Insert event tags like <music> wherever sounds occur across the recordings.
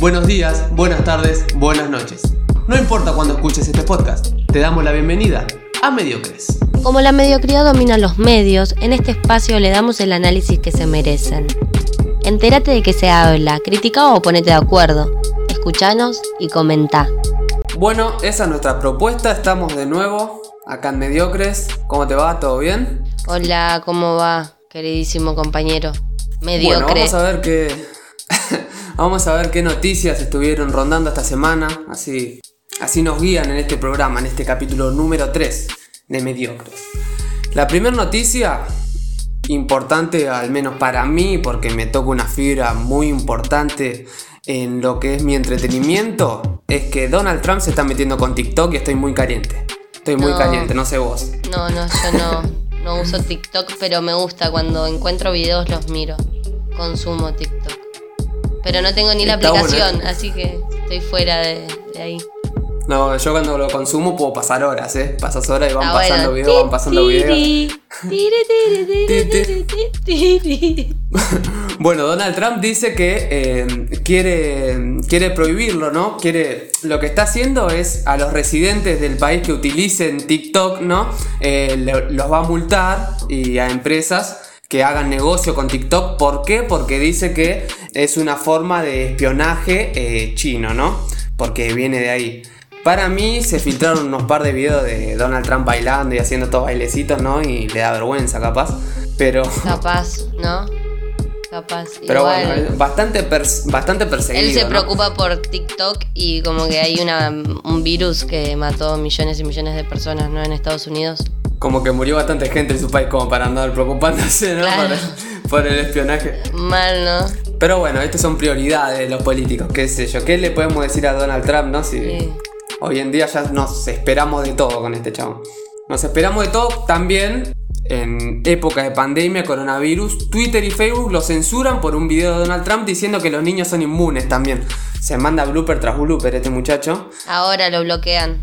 buenos días, buenas tardes, buenas noches. No importa cuándo escuches este podcast, te damos la bienvenida a Mediocres. Como la mediocridad domina los medios, en este espacio le damos el análisis que se merecen. Entérate de qué se habla, critica o ponete de acuerdo. Escuchanos y comenta. Bueno, esa es nuestra propuesta. Estamos de nuevo acá en Mediocres. ¿Cómo te va? ¿Todo bien? Hola, ¿cómo va, queridísimo compañero? Mediocre. Bueno, vamos a ver qué. Vamos a ver qué noticias estuvieron rondando esta semana. Así, así nos guían en este programa, en este capítulo número 3 de Mediocres. La primera noticia importante, al menos para mí, porque me toca una fibra muy importante en lo que es mi entretenimiento, es que Donald Trump se está metiendo con TikTok y estoy muy caliente. Estoy muy No. caliente, no sé vos. No, no, yo no, no uso TikTok, pero me gusta cuando encuentro videos los miro. Consumo TikTok. Pero no tengo ni la Está aplicación, así que estoy fuera de, de ahí. No, yo cuando lo consumo puedo pasar horas, ¿eh? Pasas horas y van Ah, pasando bueno. videos, van pasando videos. <laughs> Bueno, Donald Trump dice que eh, quiere, quiere prohibirlo, ¿no? Quiere, lo que está haciendo es a los residentes del país que utilicen TikTok, ¿no? Eh, los va a multar y a empresas que hagan negocio con TikTok. ¿Por qué? Porque dice que es una forma de espionaje eh, chino, ¿no? Porque viene de ahí. Para mí se filtraron unos par de videos de Donald Trump bailando y haciendo todos bailecitos, ¿no? Y le da vergüenza, capaz. Pero... <laughs> Capaz, ¿no? Capaz. Pero Igual, bueno, bastante, pers- bastante perseguido. Él se ¿no? preocupa por TikTok y como que hay una, un virus que mató millones y millones de personas, ¿no? En Estados Unidos. Como que murió bastante gente en su país como para andar preocupándose, ¿no? Claro. Por, por el espionaje. Mal, ¿no? Pero bueno, estas son prioridades de los políticos, qué sé yo. ¿Qué le podemos decir a Donald Trump, no? Si Sí. hoy en día ya nos esperamos de todo con este chabón. Nos esperamos de todo también en época de pandemia, coronavirus. Twitter y Facebook lo censuran por un video de Donald Trump diciendo que los niños son inmunes también. Se manda blooper tras blooper este muchacho. Ahora lo bloquean.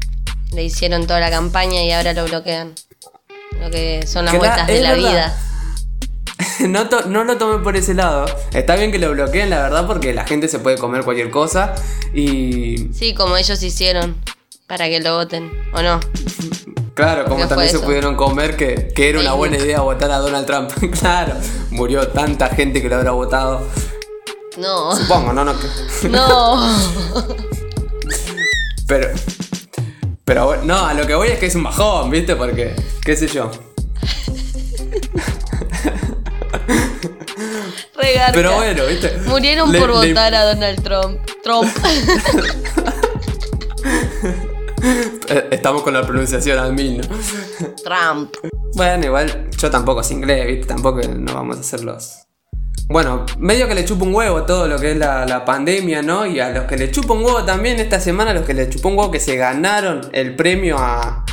Le hicieron toda la campaña y ahora lo bloquean. Lo que son las Que la- vueltas de la verdad. vida. <laughs> No, to- no lo tomé por ese lado. Está bien que lo bloqueen, la verdad, porque la gente se puede comer cualquier cosa. Y Sí, como ellos hicieron para que lo voten, ¿o no? claro, como ¿Qué fue también se pudieron comer, que, que era una buena idea votar a Donald Trump. <laughs> claro, murió tanta gente que lo habrá votado. No. Supongo, no, no. <laughs> No. Pero. Pero bueno, no, a lo que voy es que es un bajón, ¿viste? Porque, qué sé yo. Regarca. Pero bueno, ¿viste? Murieron Le- por le- votar a Donald Trump. Trump. <laughs> Estamos con la pronunciación al mil, ¿no? Trump. Bueno, igual yo tampoco es inglés, ¿viste? Tampoco no vamos a hacer los... Bueno, medio que le chupa un huevo todo lo que es la, la pandemia, ¿no? Y a los que le chupa un huevo también esta semana, a los que le chupó un huevo que se ganaron el premio a,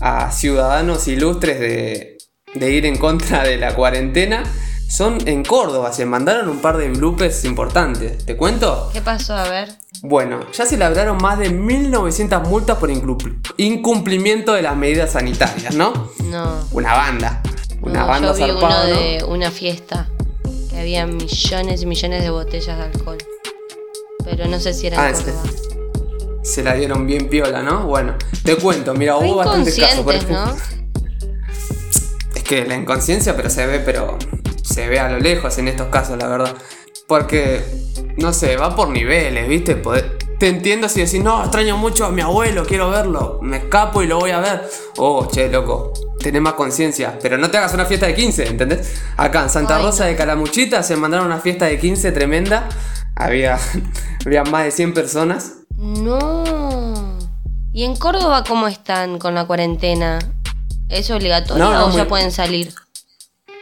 a ciudadanos ilustres de, de ir en contra de la cuarentena, son en Córdoba, se mandaron un par de bloopers importantes. ¿Te cuento? ¿Qué pasó? A ver. Bueno, ya se labraron más de 1900 multas por incumplimiento de las medidas sanitarias, ¿no? No. Una banda. Una No, banda yo vi uno zarpada, ¿no? de una fiesta que había millones y millones de botellas de alcohol. Pero no sé si era Ah, en. Córdoba. Se la dieron bien piola, ¿no? Bueno, te cuento, mira, hubo bastantes casos. por ejemplo. ¿no? Es que la inconsciencia, pero se ve, pero se ve a lo lejos en estos casos, la verdad. Porque, no sé, va por niveles, ¿viste? Poder- te entiendo si decís, no, extraño mucho a mi abuelo, quiero verlo, me escapo y lo voy a ver. Oh, che, loco, tenés más conciencia, pero no te hagas una fiesta de 15, ¿entendés? Acá en Santa Rosa de Calamuchita se mandaron una fiesta de 15 tremenda. Había, <laughs> había más de 100 personas. No. ¿Y en Córdoba cómo están con la cuarentena? ¿Es obligatorio No, no, o ya muy- pueden salir?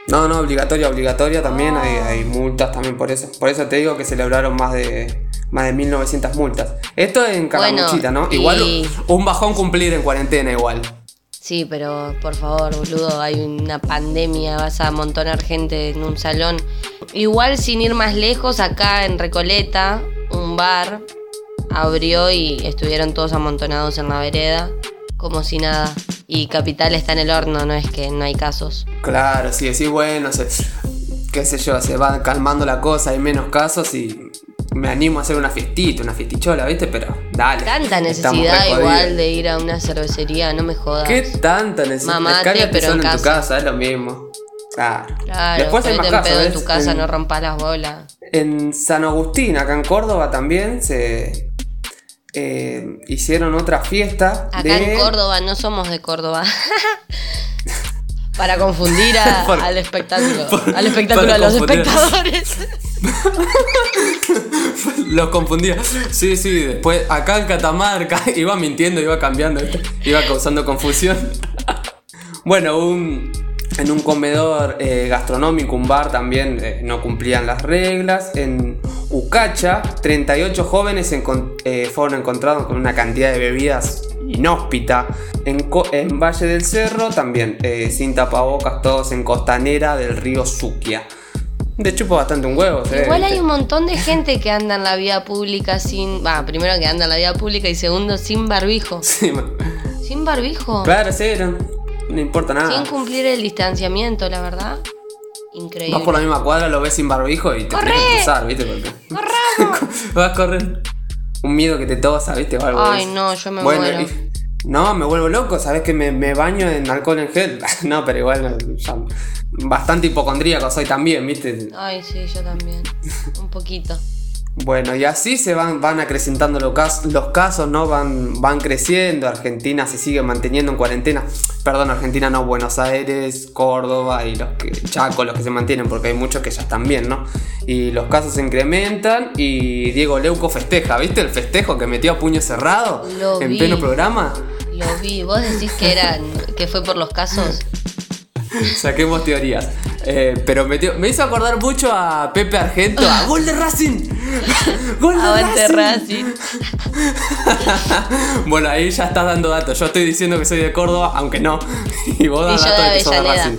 No, no, obligatoria, obligatoria también, hay, hay multas también por eso. Por eso te digo que celebraron más de más de 1900 multas. Esto en Calamuchita, Bueno, ¿no? Igual y- un bajón cumplir en cuarentena igual. Sí, pero por favor, boludo, hay una pandemia, vas a amontonar gente en un salón. Igual sin ir más lejos, acá en Recoleta, un bar abrió y estuvieron todos amontonados en la vereda, como si nada. Y Capital está en el horno, no es que no hay casos. Claro, si decís, bueno, se, qué sé yo, se va calmando la cosa, hay menos casos y me animo a hacer una fiestita, una fiestichola, ¿viste? Pero dale. Tanta necesidad igual de ir a una cervecería, no me jodas. ¿Qué tanta necesidad? Mamate, pero en en tu casa. casa, es lo mismo. Claro. Claro, Después hay más en casos, en tu casa, En- no rompas las bolas. En San Agustín, acá en Córdoba también se eh, hicieron otra fiesta. Acá de- en Córdoba no somos de Córdoba. <laughs> Para confundir a- <laughs> Por- al espectáculo. por- al espectáculo, a los confundir. espectadores. <laughs> Los confundía. Sí, sí, después acá en Catamarca <laughs> iba mintiendo, iba cambiando, iba causando confusión. Bueno, un, en un comedor eh, gastronómico, un bar también eh, no cumplían las reglas. En Ucacha, 38 jóvenes eh, fueron encontrados con una cantidad de bebidas inhóspita. En, en Valle del Cerro también, eh, sin tapabocas, todos en costanera del río Suquia. De chupo bastante un huevo, Igual hay un montón de gente que anda en la vía pública sin. Va, primero que anda en la vía pública y segundo sin barbijo. <laughs> Sí, Sin barbijo. Claro, sí, no, no importa nada. Sin cumplir el distanciamiento, la verdad. Increíble. Vas por la misma cuadra, lo ves sin barbijo y te ¡Corre! que cruzar, ¿viste? Porque ¡Corramos! <laughs> vas a correr. Un miedo que te tosa, ¿viste? O algo Ay, no, yo me Bueno, muero. y- no, me vuelvo loco, ¿sabes que me, me baño en alcohol en gel? <laughs> no, pero igual ya- bastante hipocondríaco soy también, ¿viste? Ay, sí, yo también. Un poquito. Bueno, y así se van, van acrecentando los casos, los casos, ¿no? Van, van creciendo, Argentina se sigue manteniendo en cuarentena. Perdón, Argentina no, Buenos Aires, Córdoba y los que, Chaco, los que se mantienen, porque hay muchos que ya están bien, ¿no? Y los casos se incrementan y Diego Leuco festeja, ¿viste el festejo que metió a puño cerrado Lo en vi. pleno programa? Lo vi. ¿Vos decís que era que fue por los casos? <laughs> Saquemos teorías. Eh, pero me hizo acordar mucho a Pepe Argento, a Gol de Racing. <laughs> Gol de Racing. Racing. <laughs> Bueno, ahí ya estás dando datos. Yo estoy diciendo que soy de Córdoba, aunque no. Y vos das datos de que sos de. Racing.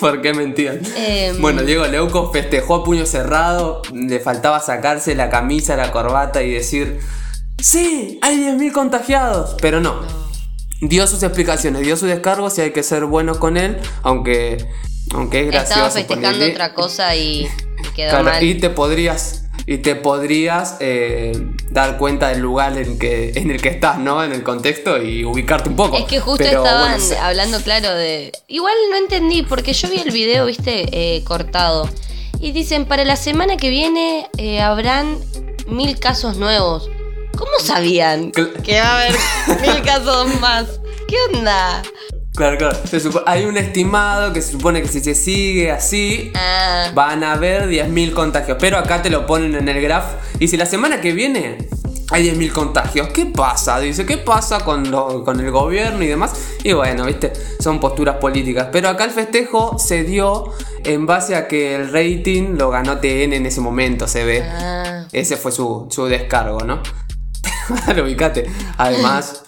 ¿Por qué mentían? Em. Bueno, Diego Leuco festejó a puño cerrado. Le faltaba sacarse la camisa, la corbata y decir: ¡Sí! ¡Hay 10.000 contagiados! Pero no. Dio sus explicaciones, dio su descargo si hay que ser bueno con él, aunque, aunque es gracioso. Estaba festejando porque- otra cosa y y <laughs> quedó Claro, mal. y te podrías y te podrías eh, dar cuenta del lugar en que en el que estás, ¿no? En el contexto y ubicarte un poco. Es que justo Pero, estaban bueno, se- hablando, claro, de. Igual no entendí, porque yo vi el video, viste, eh, cortado. Y dicen, para la semana que viene eh, habrán mil casos nuevos. ¿Cómo sabían Cl- que va a haber mil <laughs> casos más? ¿Qué onda? Claro, claro. Se hay un estimado que se supone que si se sigue así Ah, van a haber 10.000 contagios, pero acá te lo ponen en el graph y si la semana que viene hay 10.000 contagios, ¿qué pasa? Dice, ¿qué pasa con, lo- con el gobierno y demás? Y bueno, viste, son posturas políticas. Pero acá el festejo se dio en base a que el rating lo ganó TN en ese momento, se ve. ah. Ese fue su, su descargo, ¿no? <laughs> lo ubicate. Además,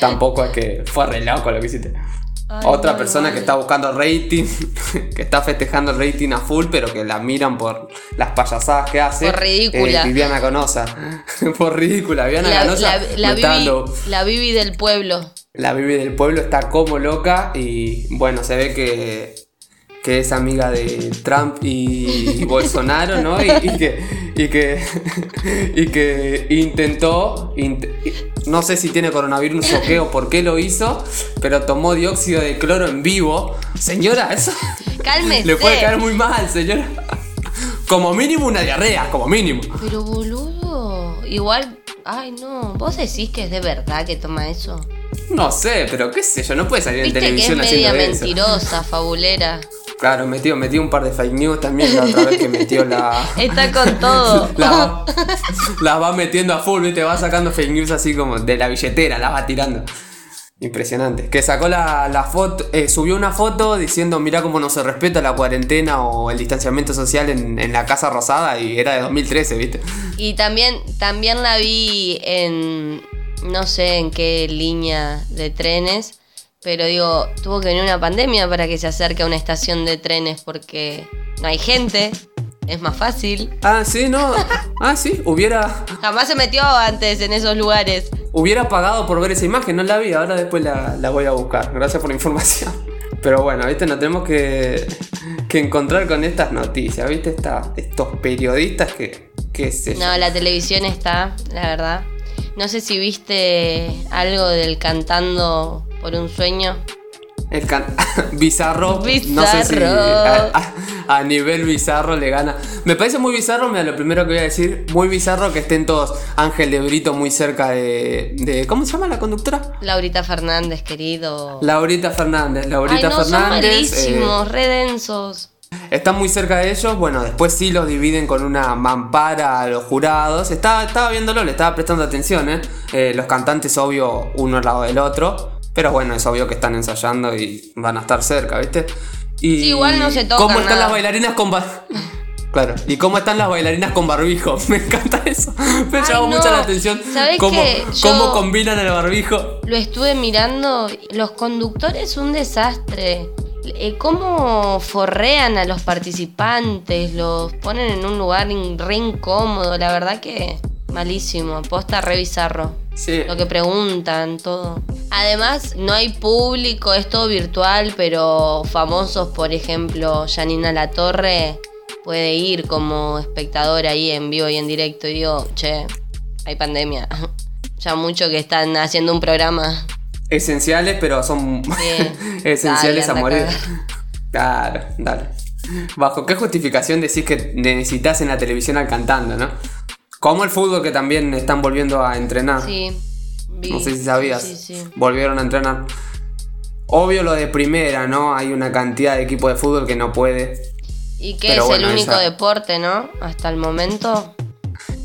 tampoco es que fue arreglado con lo que hiciste. Ay, Otra persona vale. que está buscando rating, <laughs> que está festejando el rating a full, pero que la miran por las payasadas que hace. Por ridícula. eh, Viviana Canosa. <laughs> por ridícula. Viviana La, Canosa. la- la Bibi del pueblo. la Bibi del pueblo está como loca y bueno, se ve que, que es amiga de Trump y, <laughs> Bolsonaro, ¿no? Y, y que, y, que, <laughs> y que intentó, int- no sé si tiene coronavirus o qué o por qué lo hizo, pero tomó dióxido de cloro en vivo. Señora, eso <laughs> Cálmese. le puede caer muy mal, señora. Como mínimo una diarrea, como mínimo. Pero boludo, igual. Ay, no. ¿Vos decís que es de verdad que toma eso? No sé, pero qué sé yo, no puede salir en Viste que es televisión media haciendo eso. mentirosa, fabulera. Claro, metió, metió un par de fake news también la otra vez que metió la. <laughs> Está con todo. <laughs> la va, las va metiendo a full, ¿viste? Va sacando fake news así como de la billetera, la va tirando. Impresionante. Que sacó la, la foto, eh, subió una foto diciendo, mira cómo no se respeta la cuarentena o el distanciamiento social en, en la Casa Rosada y era de 2013, ¿viste? Y también, también la vi en. No sé en qué línea de trenes. Pero digo, tuvo que venir una pandemia para que se acerque a una estación de trenes porque no hay gente. Es más fácil. Ah, sí, no. Ah, sí, hubiera, Jamás se metió antes en esos lugares. hubiera pagado por ver esa imagen, no la vi, ahora después la, la voy a buscar. Gracias por la información. Pero bueno, viste, no tenemos que, que encontrar con estas noticias, ¿viste? Esta- estos periodistas que, qué sé yo. No, la televisión está, la verdad. No sé si viste algo del cantando por un sueño. El can- <laughs> bizarro, no sé si a, a- a nivel bizarro le gana. Me parece muy bizarro, mira, lo primero que voy a decir, muy bizarro que estén todos Ángel de Brito muy cerca de, de- ¿cómo se llama la conductora? Laurita Fernández, querido. Laurita Fernández, Laurita Ay, no, son Fernández. eh, malísimos, re densos. Están muy cerca de ellos, bueno, después sí los dividen con una mampara a los jurados. Estaba, estaba viéndolo, le estaba prestando atención, ¿eh? Eh, Los cantantes, obvio, uno al lado del otro. Pero bueno, es obvio que están ensayando y van a estar cerca, ¿viste? Y Sí, igual no se tocan ¿Cómo están nada. las bailarinas con <laughs> Claro, ¿y cómo están las bailarinas con barbijo? <laughs> Me encanta eso. Me Ay, no. mucho la atención ¿Sabés cómo, qué? cómo combinan el barbijo. Lo estuve mirando. Los conductores, un desastre. Eh, ¿Cómo forrean a los participantes? Los ponen en un lugar re incómodo. La verdad que malísimo. Posta re bizarro. Sí. Lo que preguntan, todo. Además, no hay público, es todo virtual, pero famosos, por ejemplo, Janina Latorre puede ir como espectador ahí en vivo y en directo y digo, che, hay pandemia. <laughs> Ya mucho que están haciendo un programa. Esenciales, pero son <laughs> esenciales Dale, a morir. Claro, dale. ¿Bajo qué justificación decís que necesitas en la televisión al cantando, no? Como el fútbol que también están volviendo a entrenar. Sí. vi. No sé si sabías. Sí, sí. Volvieron a entrenar. Obvio lo de primera, ¿no? Hay una cantidad de equipos de fútbol que no puede. Y que es bueno, el único esa- deporte, ¿no? Hasta el momento.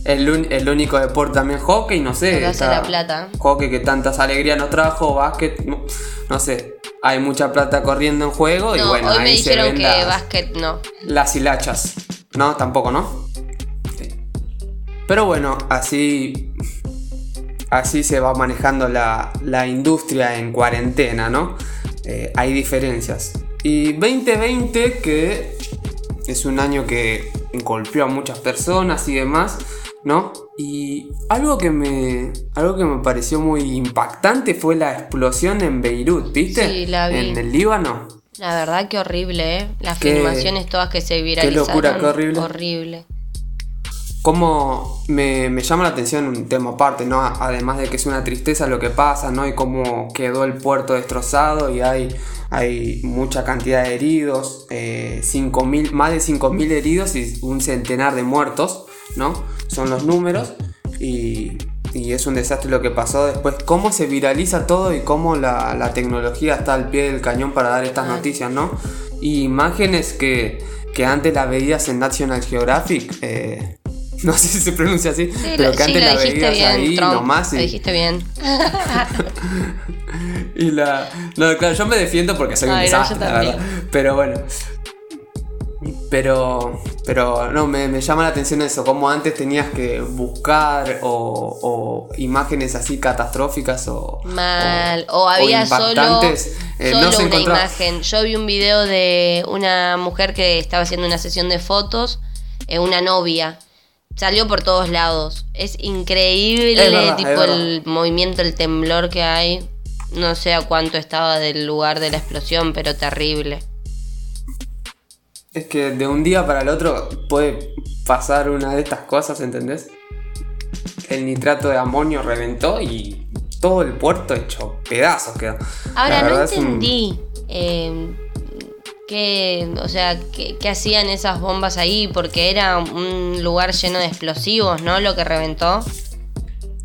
El, el único deporte también hockey, no sé. Está- la plata. Hockey que tantas alegrías nos trajo, básquet, no, no sé. Hay mucha plata corriendo en juego y No, bueno, hoy ahí me se dijeron ven que las, básquet no. las hilachas. No, tampoco, ¿no? Sí. Pero bueno, así. Así se va manejando la, la industria en cuarentena, ¿no? Eh, hay diferencias. Y 2020, que es un año que golpeó a muchas personas y demás, ¿no? Y algo que me, algo que me pareció muy impactante fue la explosión en Beirut, ¿viste? Sí, la vi. En el Líbano. La verdad que horrible, ¿eh? Las Qué- filmaciones todas que se viralizaron. locura, qué horrible. Horrible. Cómo me, me llama la atención un tema aparte, ¿no? Además de que es una tristeza lo que pasa, ¿no? Y cómo quedó el puerto destrozado y hay, hay mucha cantidad de heridos, eh, 5.000 más de 5.000 heridos y un centenar de muertos, ¿no? Son los números y, y es un desastre lo que pasó después. Cómo se viraliza todo y cómo la, la tecnología está al pie del cañón para dar estas noticias, ¿no? Y imágenes que, que antes las veías en National Geographic. eh, <laughs> no sé si se pronuncia así, Sí, pero que sí, antes la veías bien, ahí Trump. nomás Lo y, dijiste bien. <laughs> y la. No, claro, yo me defiendo porque soy un no, desastre, la verdad. Pero bueno. Pero. Pero no, me, me llama la atención eso, como antes tenías que buscar o, o imágenes así catastróficas o. Mal. O, había solo, impactantes, eh, solo no se una encontraba. imagen. Yo vi un video de una mujer que estaba haciendo una sesión de fotos, eh, una novia. Salió por todos lados. Es increíble Es verdad, tipo el movimiento, el temblor que hay. No sé a cuánto estaba del lugar de la explosión, pero terrible. Es que de un día para el otro puede pasar una de estas cosas, ¿entendés? El nitrato de amonio reventó y todo el puerto hecho pedazos quedó. Ahora, no un- entendí eh, qué, o sea, qué, qué hacían esas bombas ahí, porque era un lugar lleno de explosivos, ¿no? Lo que reventó.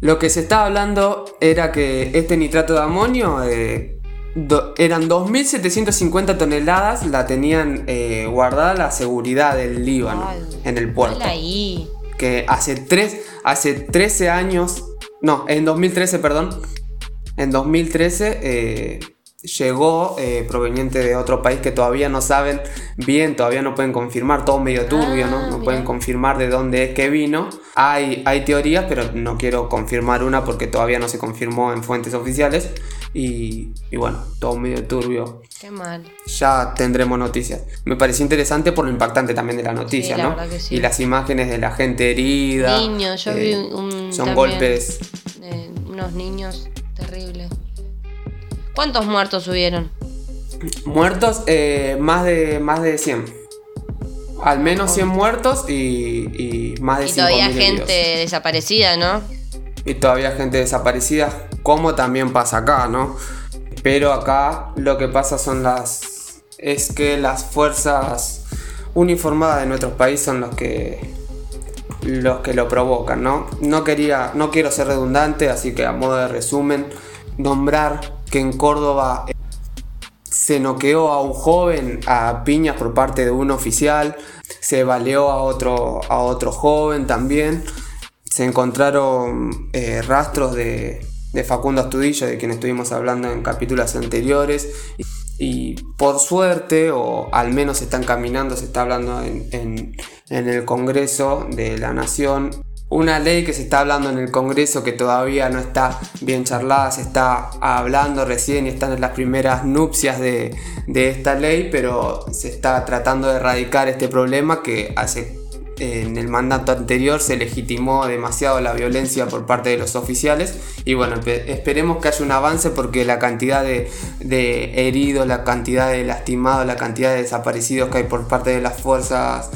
Lo que se estaba hablando era que este nitrato de amonio eh, do- eran 2.750 toneladas, la tenían eh, guardada la seguridad del Líbano Ay, en el puerto. Ahí. Que hace, tres, hace 13 años, no, en 2013, perdón, en 2013 eh, llegó eh, proveniente de otro país que todavía no saben bien, todavía no pueden confirmar, todo medio turbio, ¿no? Ah, No pueden confirmar de dónde es que vino. Hay, hay teorías, pero no quiero confirmar una porque todavía no se confirmó en fuentes oficiales. Y, y bueno, todo medio turbio. Qué mal. Ya tendremos noticias. Me pareció interesante por lo impactante también de la noticia, la ¿no? sí. Y las imágenes de la gente herida. Niños, yo eh, vi un. Son también, golpes eh, unos niños terribles. ¿Cuántos muertos hubieron? Muertos, eh, más, de, más de 100. Al menos 100 muertos y, más de Y todavía gente desaparecida, ¿no? Y todavía gente desaparecida, como también pasa acá, ¿no? Pero acá lo que pasa son las. es que las fuerzas uniformadas de nuestros países son los que los que lo provocan, ¿no? No quería, no quiero ser redundante, así que a modo de resumen, nombrar que en Córdoba se noqueó a un joven a piñas por parte de un oficial, se baleó a otro, a otro joven también, se encontraron eh, rastros de, Facundo Astudillo, de quien estuvimos hablando en capítulos anteriores, y, por suerte, o al menos están caminando, se está hablando en en el Congreso de la Nación una ley que se está hablando en el Congreso que todavía no está bien charlada, se está hablando recién y están en las primeras nupcias de, esta ley, pero se está tratando de erradicar este problema que hace en el mandato anterior se legitimó demasiado la violencia por parte de los oficiales y bueno, esperemos que haya un avance porque la cantidad de, heridos, la cantidad de lastimados, la cantidad de desaparecidos que hay por parte de las fuerzas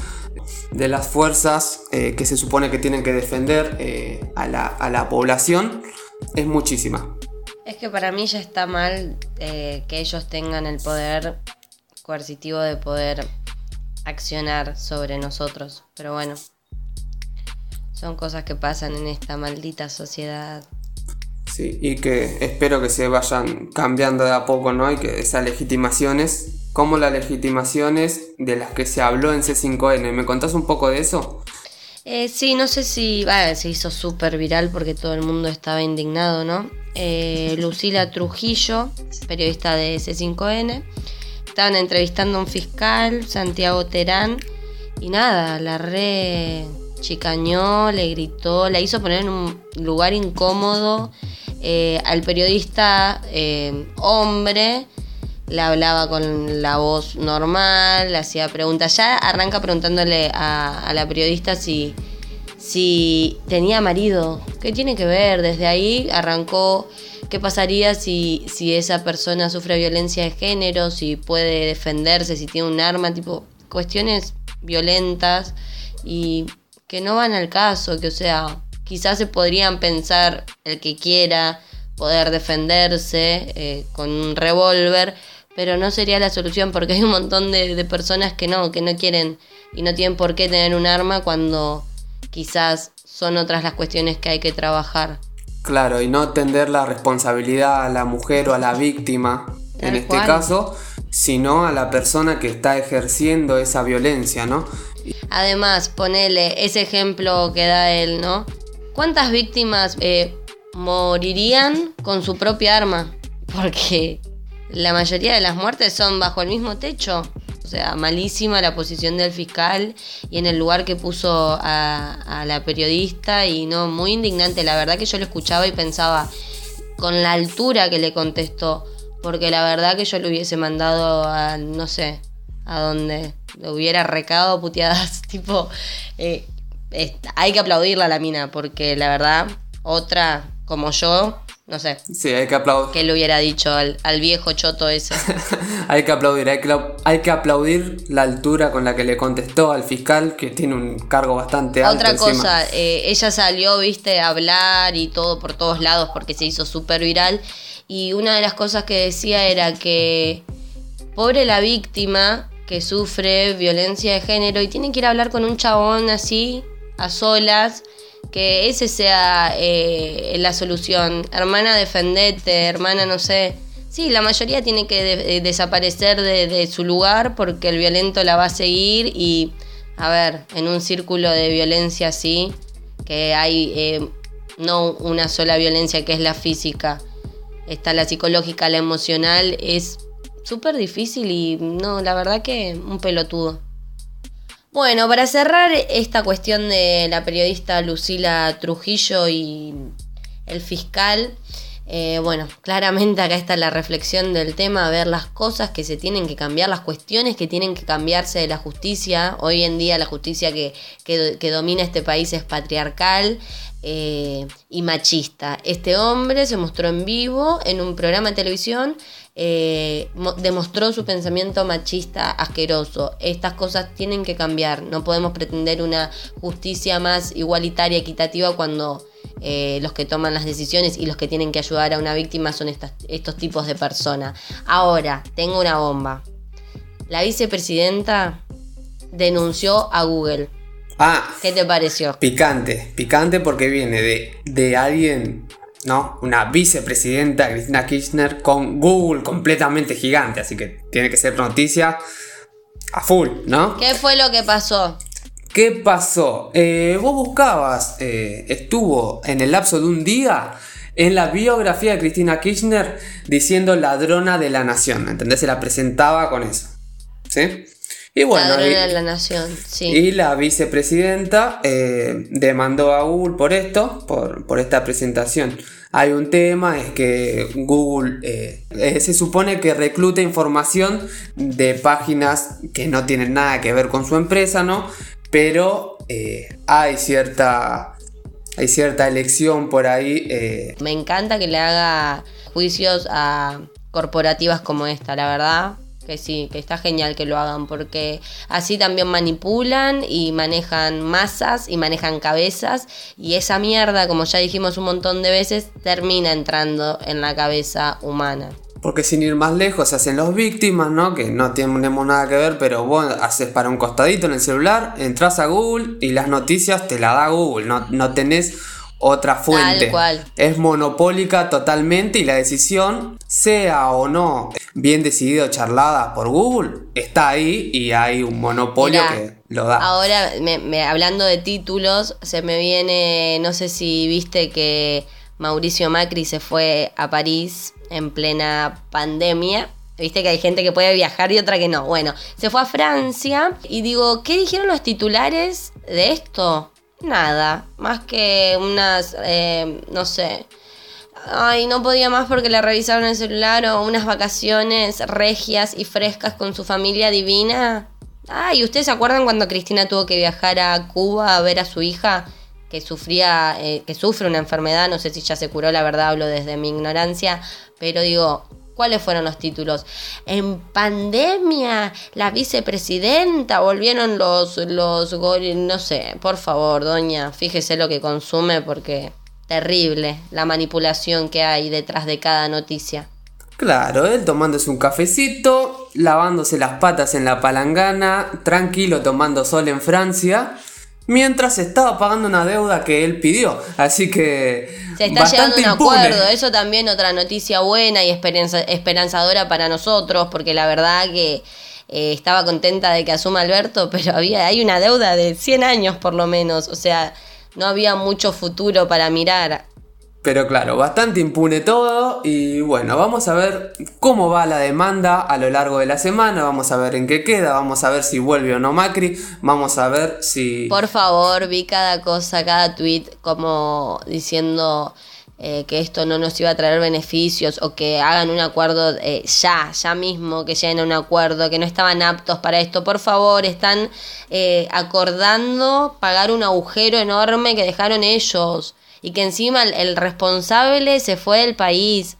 de las fuerzas eh, que se supone que tienen que defender eh, a, la, población es muchísima. Es que para mí ya está mal eh, que ellos tengan el poder coercitivo de poder accionar sobre nosotros. Pero bueno, son cosas que pasan en esta maldita sociedad. Sí, y que espero que se vayan cambiando de a poco, ¿no? Y que esas legitimaciones como las legitimaciones de las que se habló en C5N. ¿Me contás un poco de eso? Eh, sí, no sé si se hizo súper viral porque todo el mundo estaba indignado, ¿no? Eh, Lucila Trujillo, periodista de C5N, estaban entrevistando a un fiscal, Santiago Terán, y nada, la re chicañó, le gritó, la hizo poner en un lugar incómodo eh, al periodista hombre le hablaba con la voz normal, le hacía preguntas. Ya arranca preguntándole a, la periodista si, si tenía marido. ¿Qué tiene que ver? Desde ahí arrancó qué pasaría si, si esa persona sufre violencia de género, si puede defenderse, si tiene un arma, tipo cuestiones violentas y que no van al caso, que o sea, quizás se podrían pensar el que quiera poder defenderse eh, con un revólver, pero no sería la solución porque hay un montón de, personas que no, que no quieren y no tienen por qué tener un arma cuando quizás son otras las cuestiones que hay que trabajar. Claro, y no tender la responsabilidad a la mujer o a la víctima, en este caso, sino a la persona que está ejerciendo esa violencia, ¿no? Además, ponele ese ejemplo que da él, ¿no? ¿Cuántas víctimas eh, morirían con su propia arma? Porque la mayoría de las muertes son bajo el mismo techo. O sea, malísima la posición del fiscal y en el lugar que puso a, la periodista y no, muy indignante. La verdad que yo lo escuchaba y pensaba con la altura que le contestó, porque la verdad que yo lo hubiese mandado a, no sé, a donde lo hubiera recado puteadas, <laughs> tipo, eh, hay que aplaudirla a la mina, porque la verdad, otra como yo, no sé. Sí, hay que aplaudir. ¿Qué le hubiera dicho al, viejo choto ese? <laughs> hay que aplaudir, hay que, hay que, aplaudir la altura con la que le contestó al fiscal, que tiene un cargo bastante alto. Otra cosa, eh, ella salió, viste, a hablar y todo por todos lados porque se hizo súper viral. Y una de las cosas que decía era que, pobre la víctima que sufre violencia de género y tiene que ir a hablar con un chabón así, a solas que ese sea eh, la solución. Hermana, defendete, hermana, no sé. Sí, la mayoría tiene que desaparecer de, su lugar porque el violento la va a seguir y, a ver, en un círculo de violencia así, que hay eh, no una sola violencia que es la física, está la psicológica, la emocional, es súper difícil y no, la verdad que un pelotudo. Bueno, para cerrar esta cuestión de la periodista Lucila Trujillo y el fiscal, Eh, bueno, claramente acá está la reflexión del tema, ver las cosas que se tienen que cambiar, las cuestiones que tienen que cambiarse de la justicia. Hoy en día la justicia que, que, domina este país es patriarcal eh, y machista. Este hombre se mostró en vivo en un programa de televisión eh, demostró su pensamiento machista asqueroso. Estas cosas tienen que cambiar. No podemos pretender una justicia más igualitaria, equitativa, cuando eh, los que toman las decisiones y los que tienen que ayudar a una víctima son estos tipos de personas. Ahora, tengo una bomba. La vicepresidenta denunció a Google. Ah. ¿Qué te pareció? Picante, picante porque viene de, de alguien ¿no? Una vicepresidenta, Cristina Kirchner, con Google completamente gigante, así que tiene que ser noticia a full, ¿no? ¿Qué fue lo que pasó? ¿Qué pasó? Eh, vos buscabas, eh, estuvo en el lapso de un día en la biografía de Cristina Kirchner diciendo ladrona de la nación, ¿entendés? Se la presentaba con eso, ¿sí? Y bueno, y, la nación, sí. y la vicepresidenta eh, demandó a Google por esto, por, por, esta presentación. Hay un tema, es que Google eh, eh, se supone que recluta información de páginas que no tienen nada que ver con su empresa, ¿no? Pero hay cierta hay cierta elección por ahí. Me encanta que le haga juicios a corporativas como esta, la verdad que sí, que está genial que lo hagan porque así también manipulan y manejan masas y manejan cabezas y esa mierda, como ya dijimos un montón de veces, termina entrando en la cabeza humana. Porque sin ir más lejos hacen los víctimas, ¿no? Que no tenemos nada que ver, pero vos haces para un costadito en el celular, entras a Google y las noticias te la da Google, no, no tenés otra fuente. Es monopólica totalmente y la decisión, sea o no bien decidida o charlada por Google, está ahí y hay un monopolio que lo da. Ahora, me, hablando de títulos, se me viene, no sé si viste que Mauricio Macri se fue a París en plena pandemia. Viste que hay gente que puede viajar y otra que no. Bueno, se fue a Francia y digo, ¿qué dijeron los titulares de esto? Nada, más que unas, eh, no sé, ay, no podía más porque le revisaron el celular o unas vacaciones regias y frescas con su familia divina. Ay, ¿ustedes se acuerdan cuando Cristina tuvo que viajar a Cuba a ver a su hija que sufría, eh, que sufre una enfermedad? No sé si ya se curó, la verdad hablo desde mi ignorancia, pero digo, ¿Cuáles fueron los títulos? En pandemia, la vicepresidenta, volvieron los, los, no sé, por favor, doña, fíjese lo que consume porque terrible la manipulación que hay detrás de cada noticia. Claro, él tomándose un cafecito, lavándose las patas en la palangana, tranquilo tomando sol en Francia mientras estaba pagando una deuda que él pidió. Así que. Se está llegando a un acuerdo. Eso también otra noticia buena y esperanzadora para nosotros, porque la verdad que. Eh, estaba contenta de que asuma Alberto, <laughs> pero había, hay una deuda de 100 años por lo menos, o sea, no había mucho futuro para mirar. Pero claro, bastante impune todo y bueno, vamos a ver cómo va la demanda a lo largo de la semana, vamos a ver en qué queda, vamos a ver si vuelve o no Macri, vamos a ver si... Por favor, vi cada cosa, cada tweet como diciendo eh, que esto no nos iba a traer beneficios o que hagan un acuerdo eh, ya, ya mismo, que lleguen a un acuerdo, que no estaban aptos para esto. Por favor, están eh, acordando pagar un agujero enorme que dejaron ellos y que encima el, responsable se fue del país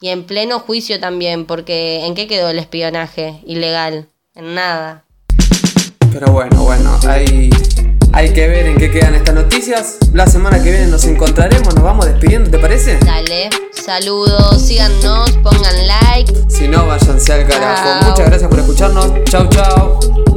y en pleno juicio también, porque ¿en qué quedó el espionaje ilegal? En nada. Pero bueno, bueno, hay, hay que ver en qué quedan estas noticias. La semana que viene nos encontraremos, nos vamos despidiendo, ¿te parece? Dale, saludos, síganos, pongan like. Si no, váyanse al carajo. Muchas gracias por escucharnos. Chau, chau.